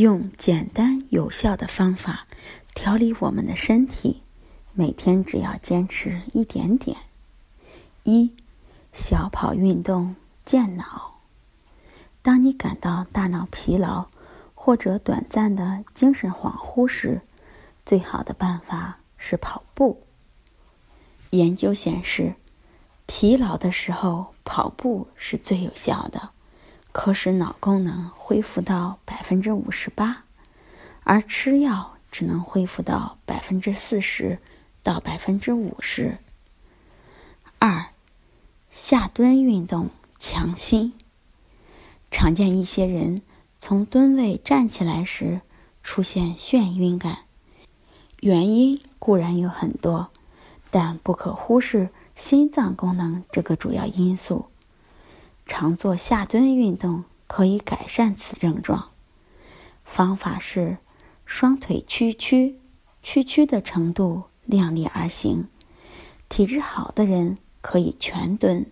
用简单有效的方法调理我们的身体，每天只要坚持一点点。一，小跑运动健脑。当你感到大脑疲劳或者短暂的精神恍惚时，最好的办法是跑步。研究显示，疲劳的时候跑步是最有效的。可使脑功能恢复到百分之五十八，而吃药只能恢复到百分之四十到百分之五十。二，下蹲运动强心。常见一些人从蹲位站起来时出现眩晕感，原因固然有很多，但不可忽视心脏功能这个主要因素。常做下蹲运动可以改善此症状。方法是双腿屈曲，屈曲的程度量力而行。体质好的人可以全蹲，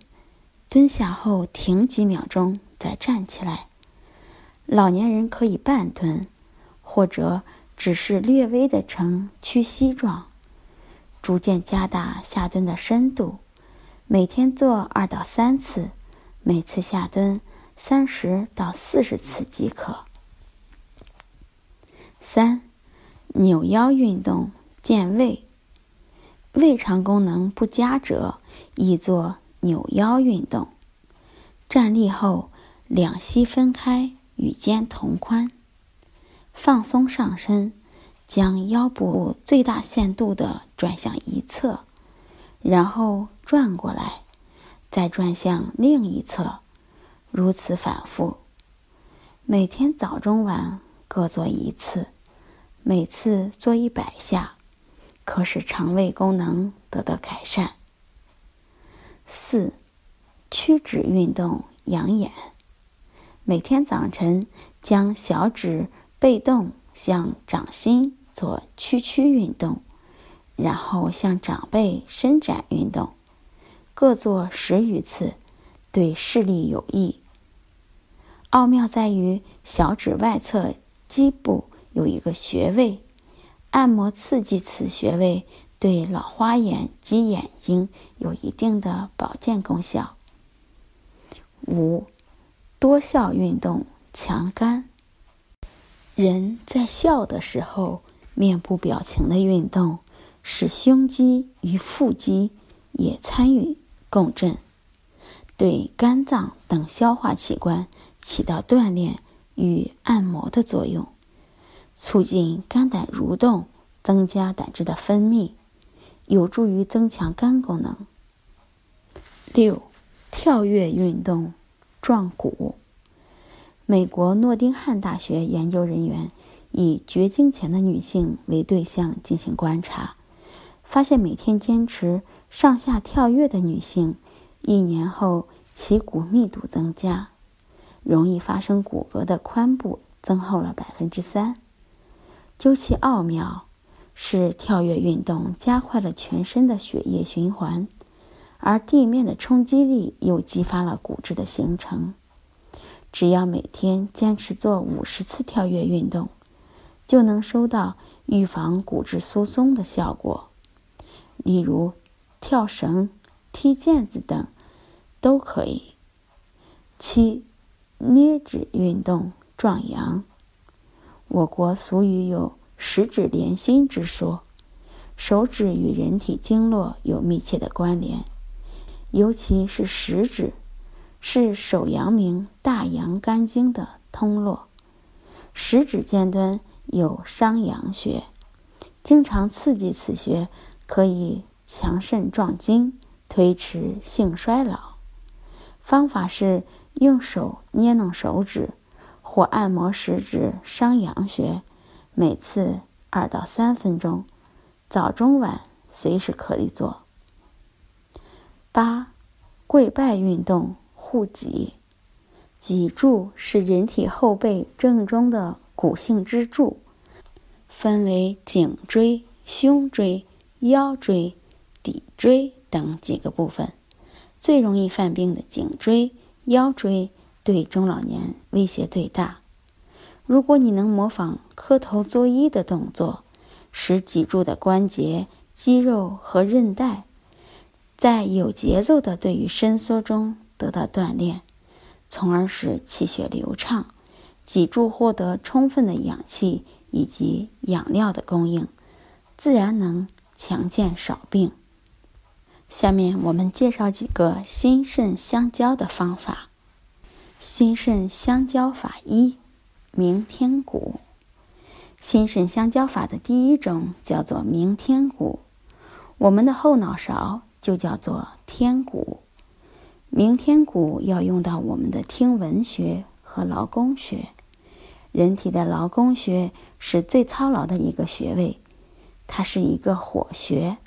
蹲下后停几秒钟再站起来。老年人可以半蹲，或者只是略微的呈屈膝状。逐渐加大下蹲的深度，每天做二到三次。每次下蹲三十到四十次即可。三、扭腰运动健胃。胃肠功能不佳者宜做扭腰运动。站立后，两膝分开，与肩同宽，放松上身，将腰部最大限度的转向一侧，然后转过来。再转向另一侧，如此反复。每天早中晚各做一次，每次做一百下，可使肠胃功能得到改善。四，屈指运动养眼。每天早晨将小指背动向掌心做屈曲运动，然后向掌背伸展运动。各做十余次，对视力有益。奥妙在于小指外侧基部有一个穴位，按摩刺激此穴位，对老花眼及眼睛有一定的保健功效。五，多笑运动强肝。人在笑的时候，面部表情的运动，使胸肌与腹肌也参与。共振对肝脏等消化器官起到锻炼与按摩的作用，促进肝胆蠕动，增加胆汁的分泌，有助于增强肝功能。六，跳跃运动壮骨。美国诺丁汉大学研究人员以绝经前的女性为对象进行观察，发现每天坚持。上下跳跃的女性，一年后其骨密度增加，容易发生骨骼的髋部增厚了百分之三。究其奥妙，是跳跃运动加快了全身的血液循环，而地面的冲击力又激发了骨质的形成。只要每天坚持做五十次跳跃运动，就能收到预防骨质疏松的效果。例如。跳绳、踢毽子等都可以。七、捏指运动壮阳。我国俗语有“十指连心”之说，手指与人体经络有密切的关联，尤其是食指，是手阳明大阳肝经的通络。食指尖端有商阳穴，经常刺激此穴，可以。强肾壮筋，推迟性衰老。方法是用手捏弄手指，或按摩食指商阳穴，每次二到三分钟，早中晚随时可以做。八，跪拜运动护脊。脊柱是人体后背正中的骨性支柱，分为颈椎、胸椎、腰椎、骶椎等几个部分。最容易犯病的颈椎、腰椎对中老年威胁最大。如果你能模仿磕头作揖的动作，使脊柱的关节、肌肉和韧带在有节奏的对于伸缩中得到锻炼。从而使气血流畅，脊柱获得充分的氧气以及养料的供应，自然能强健少病。下面我们介绍几个心肾相交的方法。心肾相交法一：明天鼓。心肾相交法的第一种叫做明天鼓，我们的后脑勺就叫做天鼓。明天鼓要用到我们的听闻穴和劳宫穴。人体的劳宫穴是最操劳的一个穴位，它是一个火穴。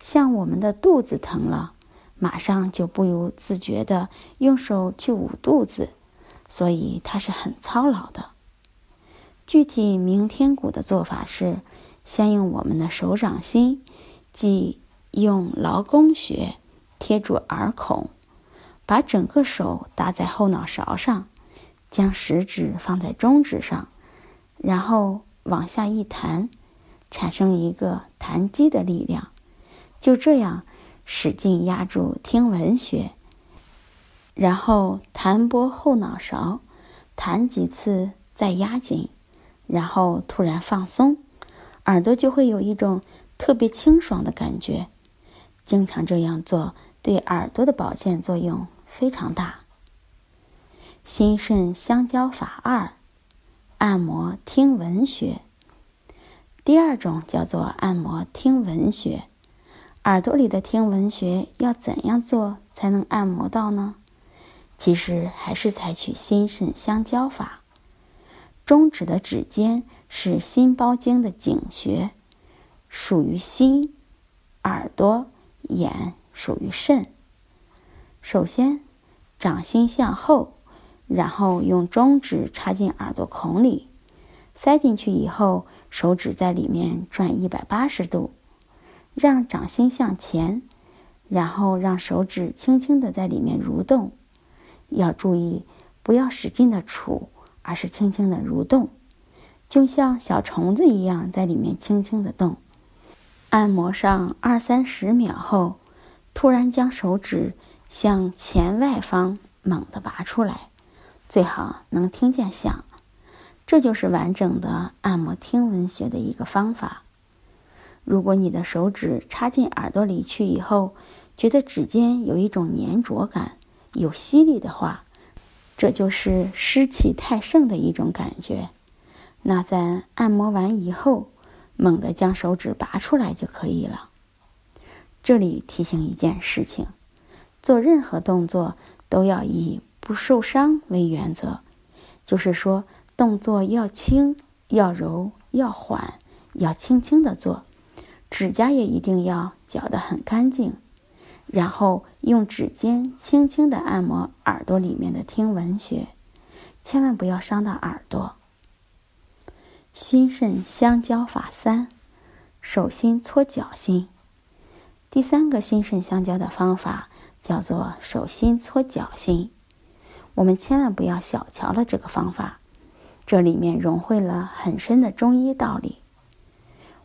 像我们的肚子疼了，马上就不由自觉的用手去捂肚子，所以它是很操劳的。具体明天鼓的做法是，先用我们的手掌心，即用劳宫穴贴住耳孔。把整个手搭在后脑勺上，将食指放在中指上，然后往下一弹，产生一个弹击的力量。就这样使劲压住听闻穴，然后弹拨后脑勺，弹几次再压紧，然后突然放松，耳朵就会有一种特别清爽的感觉。经常这样做，对耳朵的保健作用。非常大。心肾相交法二，按摩听闻穴。第二种叫做按摩听闻穴。耳朵里的听闻穴要怎样做才能按摩到呢？其实还是采取心肾相交法。中指的指尖是心包经的井穴，属于心；耳朵、眼属于肾。首先。掌心向后，然后用中指插进耳朵孔里，塞进去以后，手指在里面转一百八十度，让掌心向前，然后让手指轻轻的在里面蠕动。要注意，不要使劲的杵，而是轻轻的蠕动，就像小虫子一样在里面轻轻的动。按摩上二三十秒后，突然将手指。向前外方猛地拔出来，最好能听见响。这就是完整的按摩听闻穴的一个方法。如果你的手指插进耳朵里去以后，觉得指尖有一种粘着感、有吸力的话，这就是湿气太盛的一种感觉。那在按摩完以后，猛地将手指拔出来就可以了。这里提醒一件事情。做任何动作都要以不受伤为原则，就是说动作要轻、要柔、要缓，要轻轻的做，指甲也一定要绞得很干净，然后用指尖轻轻的按摩耳朵里面的听闻穴，千万不要伤到耳朵。心肾相交法三，手心搓脚心。第三个心肾相交的方法。叫做手心搓脚心，我们千万不要小瞧了这个方法，这里面融汇了很深的中医道理。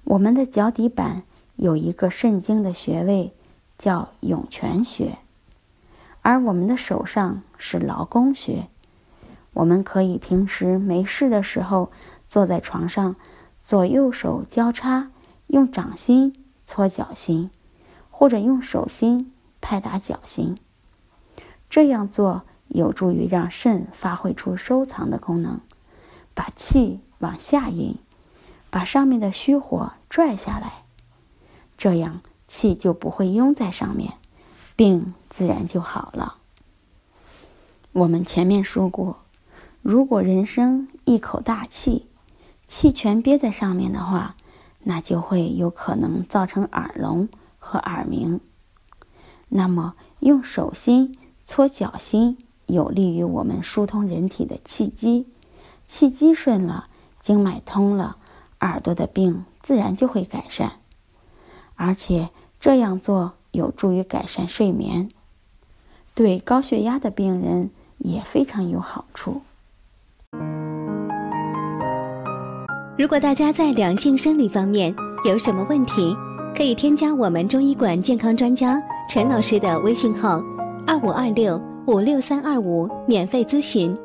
我们的脚底板有一个肾经的穴位，叫涌泉穴，而我们的手上是劳宫穴。我们可以平时没事的时候，坐在床上，左右手交叉，用掌心搓脚心，或者用手心。拍打脚心，这样做有助于让肾发挥出收藏的功能，把气往下引，把上面的虚火拽下来，这样气就不会拥在上面，病自然就好了。我们前面说过，如果人生一口大气，气全憋在上面的话，那就会有可能造成耳聋和耳鸣。那么，用手心搓脚心，有利于我们疏通人体的气机，气机顺了，经脉通了，耳朵的病自然就会改善。而且这样做有助于改善睡眠，对高血压的病人也非常有好处。如果大家在两性生理方面有什么问题，可以添加我们中医馆健康专家陈老师的微信号：二五二六五六三二五，免费咨询。